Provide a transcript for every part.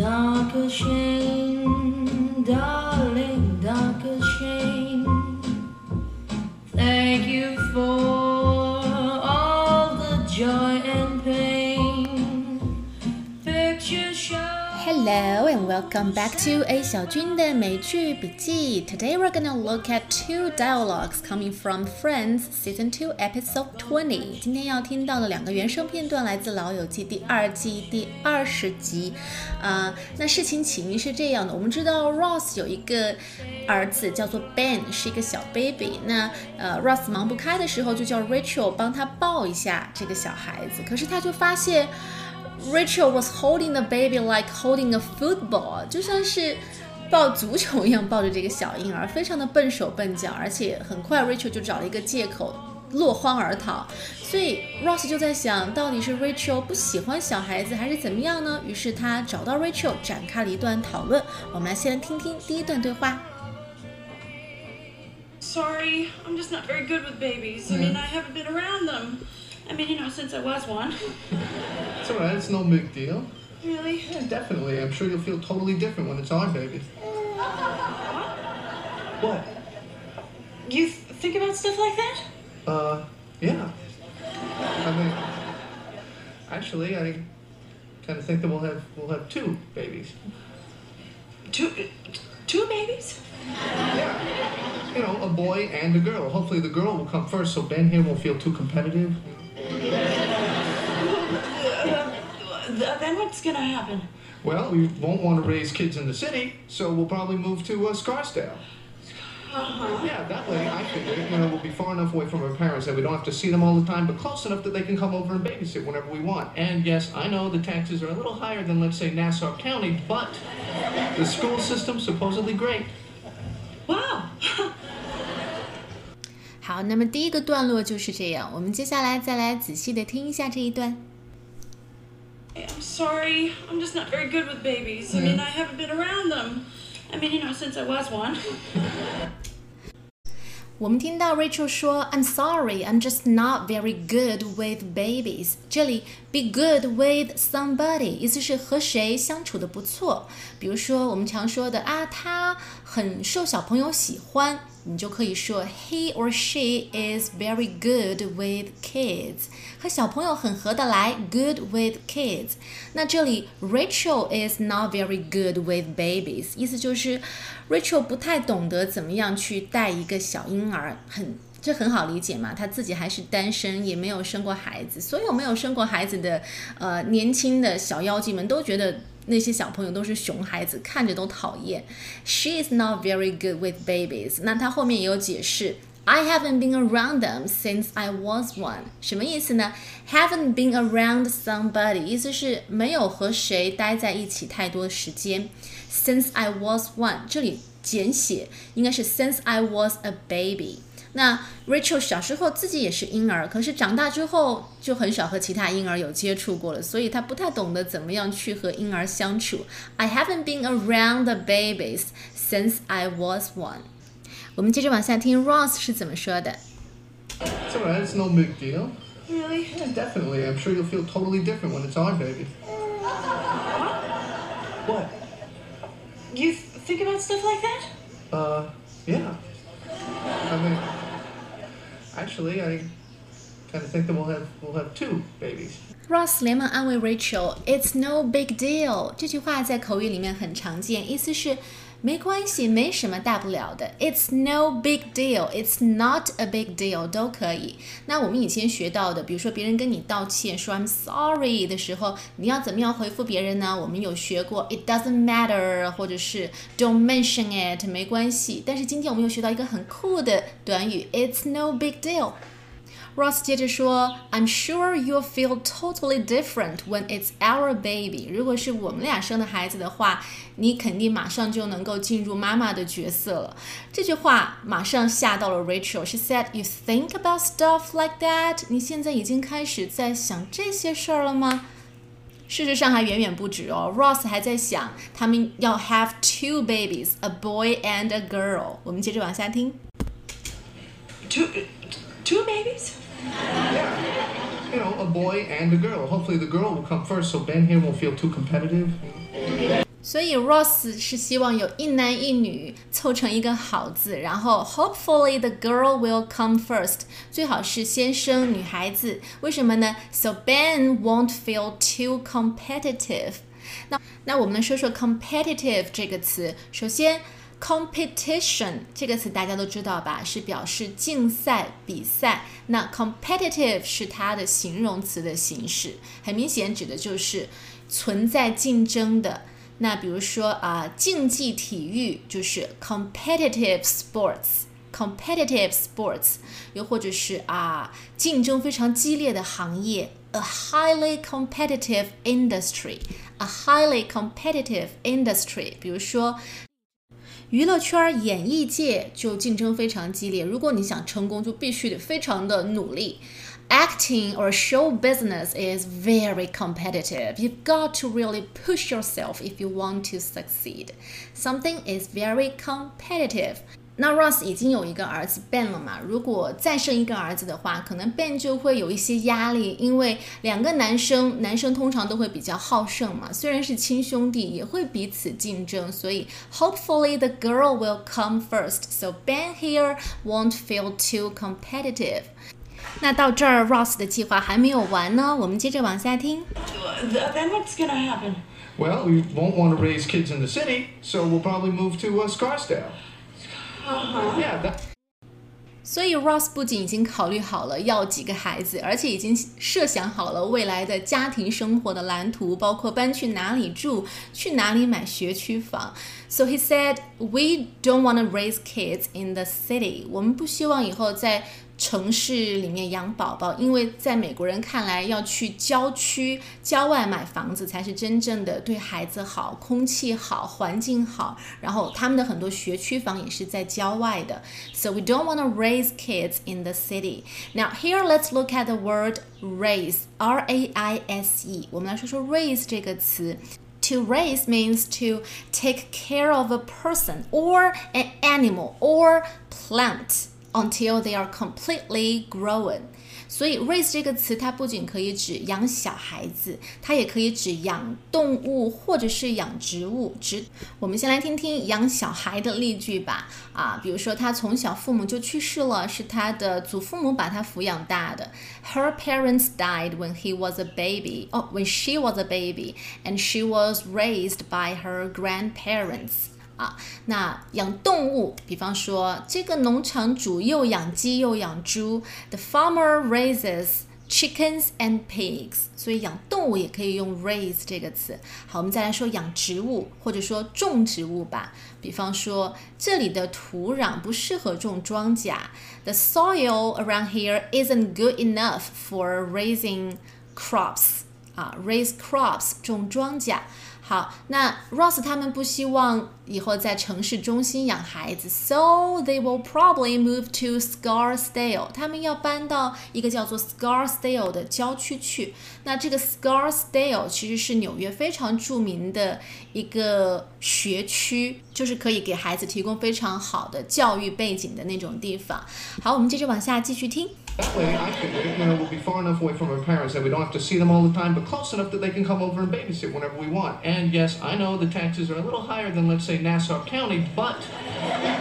dark shame, dark Hello and welcome back to A 小军的美剧笔记. Today we're gonna look at two dialogues coming from Friends Season 2 Episode 20. 今天要听到的两个原声片段来自《老友记》第二季第二十集。啊、那事情起因是这样的，我们知道 Ross 有一个儿子叫做 Ben，是一个小 baby。那呃，Ross 忙不开的时候就叫 Rachel 帮他抱一下这个小孩子，可是他就发现。Rachel was holding the baby like holding a football，就像是抱足球一样抱着这个小婴儿，非常的笨手笨脚，而且很快 Rachel 就找了一个借口落荒而逃。所以 Ross 就在想，到底是 Rachel 不喜欢小孩子，还是怎么样呢？于是他找到 Rachel 展开了一段讨论。我们来先来听听第一段对话。 Sorry, I'm just not very good with babies. I mean, I haven't been around them. I mean, you know, since I was one. It's alright, it's no big deal. Really? Yeah, definitely. I'm sure you'll feel totally different when it's our baby. What? You th- think about stuff like that? Uh, yeah. I mean, actually, I kind of think that we'll have we'll have two babies. Two, two babies? Yeah. You know, a boy and a girl. Hopefully, the girl will come first, so Ben here won't feel too competitive. Uh, th- then what's gonna happen? Well, we won't want to raise kids in the city, so we'll probably move to uh, Scarsdale. Uh-huh. Yeah, that way I figure, you know, we'll be far enough away from our parents that we don't have to see them all the time, but close enough that they can come over and babysit whenever we want. And yes, I know the taxes are a little higher than, let's say, Nassau County, but the school system's supposedly great. Wow. 好，那么第一个段落就是这样。我们接下来再来仔细的听一下这一段。 I'm sorry, I'm just not very good with babies. I mean, I haven't been around them. I mean, you know, since I was one. 我们听到 Rachel 说：“I'm sorry, I'm just not very good with babies。”这里 “be good with somebody” 意思是和谁相处的不错。比如说我们常说的啊，他很受小朋友喜欢， 你就可以说 “he or she is very good with kids”，和小朋友很合得来，good with kids。那这里 Rachel is not very good with babies，意思就是 Rachel 不太懂得怎么样去带一个小婴儿，很这很好理解嘛，她自己还是单身，也没有生过孩子。所有没有生过孩子的呃年轻的小妖精们都觉得那些小朋友都是熊孩子，看着都讨厌。She is not very good with babies。那她后面也有解释。I haven't been around them since I was one，什么意思呢？Haven't been around somebody，意思是没有和谁待在一起太多时间。Since I was one，这里简写应该是 Since I was a baby。那 Rachel 小时候自己也是婴儿，可是长大之后就很少和其他婴儿有接触过了，所以她不太懂得怎么样去和婴儿相处。I haven't been around the babies since I was one。我们接着往下听 Ross 是怎么说的。 It's alright, it's no big deal. Really? Yeah, definitely. I'm sure you'll feel totally different when it's our baby. What? You th- think about stuff like that? Uh, yeah. I mean, actually, I kind of think that we'll have we'll have two babies. Ross 连忙安慰 Rachel，"It's no big deal." 这句话在口语里面很常见，意思是 没关系，没什么大不了的。It's no big deal. It's not a big deal 都可以。那我们以前学到的，比如说别人跟你道歉说 "I'm sorry" 的时候，你要怎么样回复别人呢？我们有学过 "It doesn't matter" 或者是 "Don't mention it" 没关系。但是今天我们又学到一个很酷的短语 "It's no big deal." Ross 接着说：“I'm sure you'll feel totally different when it's our baby。如果是我们俩生的孩子的话，你肯定马上就能够进入妈妈的角色了。”这句话马上吓到了 Rachel。She said, "You think about stuff like that？你现在已经开始在想这些事儿了吗？”事实上还远远不止哦，Ross 还在想他们要 have two babies, a boy and a girl。我们接着往下听。 Two, two babies? You know, a boy and a girl. Hopefully, the girl will come first, so Ben here won't feel too competitive. 所以 Ross 是希望有一男一女凑成一个好字，然后 Hopefully the girl will come first，最好是先生女孩子。为什么呢？So Ben won't feel too competitive。那那我们来说说 competitive 这个词。首先 ，competition 这个词大家都知道吧，是表示竞赛、比赛。那 competitive 是它的形容词的形式，很明显指的就是存在竞争的。那比如说啊，竞技体育就是 competitive sports，competitive sports，又或者是啊，竞争非常激烈的行业，a highly competitive industry，a highly competitive industry。比如说，娱乐圈、演艺界就竞争非常激烈，如果你想成功，就必须得非常的努力。acting or show business is very competitive. You've got to really push yourself if you want to succeed. Something is very competitive. 那 Ross 已经有一个儿子 Ben 了嘛？如果再生一个儿子的话，可能 Ben 就会有一些压力，因为两个男生，男生通常都会比较好胜嘛。虽然是亲兄弟，也会彼此竞争，所以 Hopefully the girl will come first, so Ben here won't feel too competitive. 那到这儿，Ross 的计划还没有完呢，我们接着往下听。Then what's gonna happen? Well, we won't want to raise kids in the city, so we'll probably move to uh, Scarsdale. 所以 Ross 不仅已经考虑好了要几个孩子，而且已经设想好了未来的家庭生活的蓝图，包括搬去哪里住，去哪里买学区房。So he said, "We don't want to raise kids in the city." 我们不希望以后在城市里面养宝宝，因为在美国人看来，要去郊区、郊外买房子才是真正的对孩子好，空气好，环境好。然后他们的很多学区房也是在郊外的。So we don't want to raise kids in the city. Now here let's look at the word raise, R-A-I-S-E. 我们来说说 raise 这个词。 To raise means to take care of a person or an animal or plant until they are completely grown。所以 raise 这个词，它不仅可以指养小孩子，它也可以指养动物或者是养植物。植，我们先来听听养小孩的例句吧。啊，比如说他从小父母就去世了，是他的祖父母把他抚养大的。Her parents died when he was a baby. Oh, when she was a baby, and she was raised by her grandparents. 啊，那养动物，比方说这个农场主又养鸡又养猪，The farmer raises chickens and pigs，所以养动物也可以用 raise 这个词。好，我们再来说养植物或者说种植物吧，比方说这里的土壤不适合种庄稼，The soil around here isn't good enough for raising crops，啊，raise crops 种庄稼。 好，那 Ross 他们不希望以后在城市中心养孩子，so they will probably move to Scarsdale。他们要搬到一个叫做 Scarsdale 的郊区去。那这个 Scarsdale 其实是纽约非常著名的一个学区，就是可以给孩子提供非常好的教育背景的那种地方。好，我们接着往下继续听。That way, I figured, you know, we'll be far enough away from our parents that we don't have to see them all the time, but close enough that they can come over and babysit whenever we want. And yes, I know the taxes are a little higher than, let's say, Nassau County, but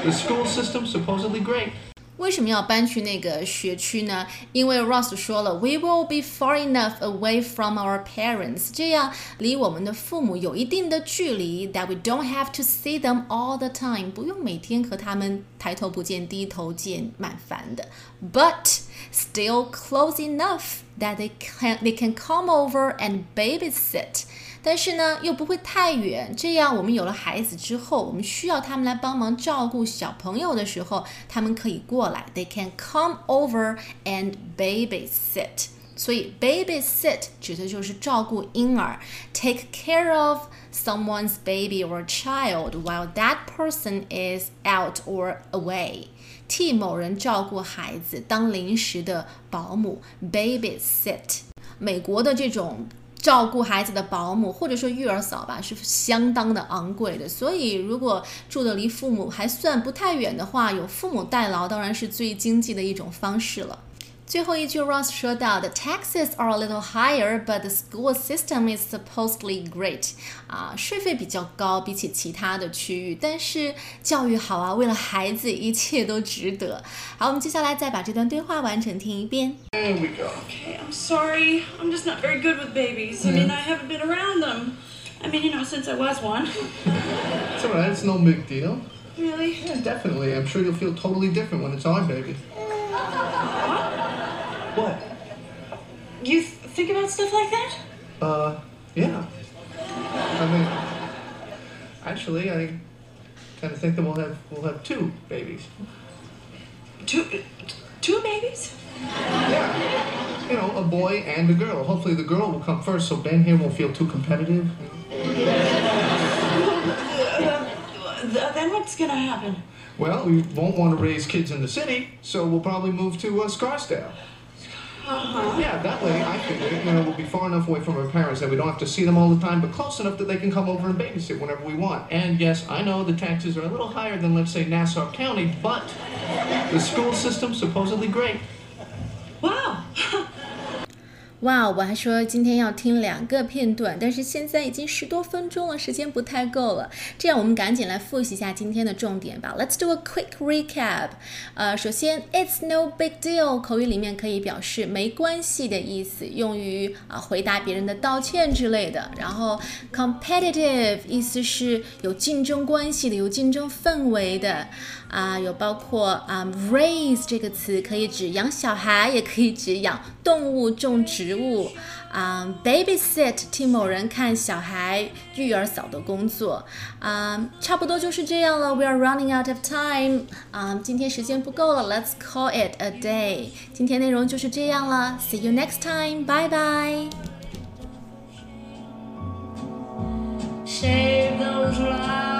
the school system's supposedly great. 为什么要搬去那个学区呢？因为 Ross 说了，We will be far enough away from our parents，这样离我们的父母有一定的距离，that we don't have to see them all the time，不用每天和他们抬头不见低头见，蛮烦的。But still close enough that they can they can come over and babysit。但是呢，又不会太远。这样，我们有了孩子之后，我们需要他们来帮忙照顾小朋友的时候，他们可以过来。They can come over and babysit。 所以，babysit 指的就是照顾婴儿，take care of someone's baby or child while that person is out or away。替某人照顾孩子，当临时的保姆，babysit。美国的这种。照顾孩子的保姆或者说育儿嫂吧，是相当的昂贵的。所以，如果住的离父母还算不太远的话，有父母代劳当然是最经济的一种方式了。最后一句，Ross 说到，The taxes are a little higher, but the school system is supposedly great。啊，税费比较高，比起其他的区域，但是教育好啊，为了孩子，一切都值得。好，我们接下来再把这段对话完整听一遍。 There we go. Okay, I'm sorry. I'm just not very good with babies. I mean, I haven't been around them. I mean, you know, since I was one. It's all right. It's no big deal. Really? Yeah, definitely. I'm sure you'll feel totally different when it's our baby. What? You th- think about stuff like that? Uh, yeah. I mean, actually, I kind of think that we'll have we'll have two babies. Two, two babies? Yeah. You know, a boy and a girl. Hopefully, the girl will come first, so Ben here won't feel too competitive. Th- then what's gonna happen? Well, we won't want to raise kids in the city, so we'll probably move to uh, Scarsdale. Uh-huh. Yeah, that way I figure, you know, we'll be far enough away from our parents that we don't have to see them all the time, but close enough that they can come over and babysit whenever we want. And yes, I know the taxes are a little higher than, let's say, Nassau County, but the school system's supposedly great. 哇，我还说今天要听两个片段，但是现在已经十多分钟了，时间不太够了。这样我们赶紧来复习一下今天的重点吧。Let's do a quick recap。呃，首先，It's no big deal，口语里面可以表示没关系的意思，用于啊、回答别人的道歉之类的。然后，competitive 意思是有竞争关系的，有竞争氛围的。啊，有包括啊、raise 这个词可以指养小孩，也可以指养动物、种植物，啊、um,，babysit 替某人看小孩、育儿嫂的工作，啊、um,，差不多就是这样了。We are running out of time，啊、um,，今天时间不够了，Let's call it a day。今天内容就是这样了，See you next time，拜拜。Save those lives.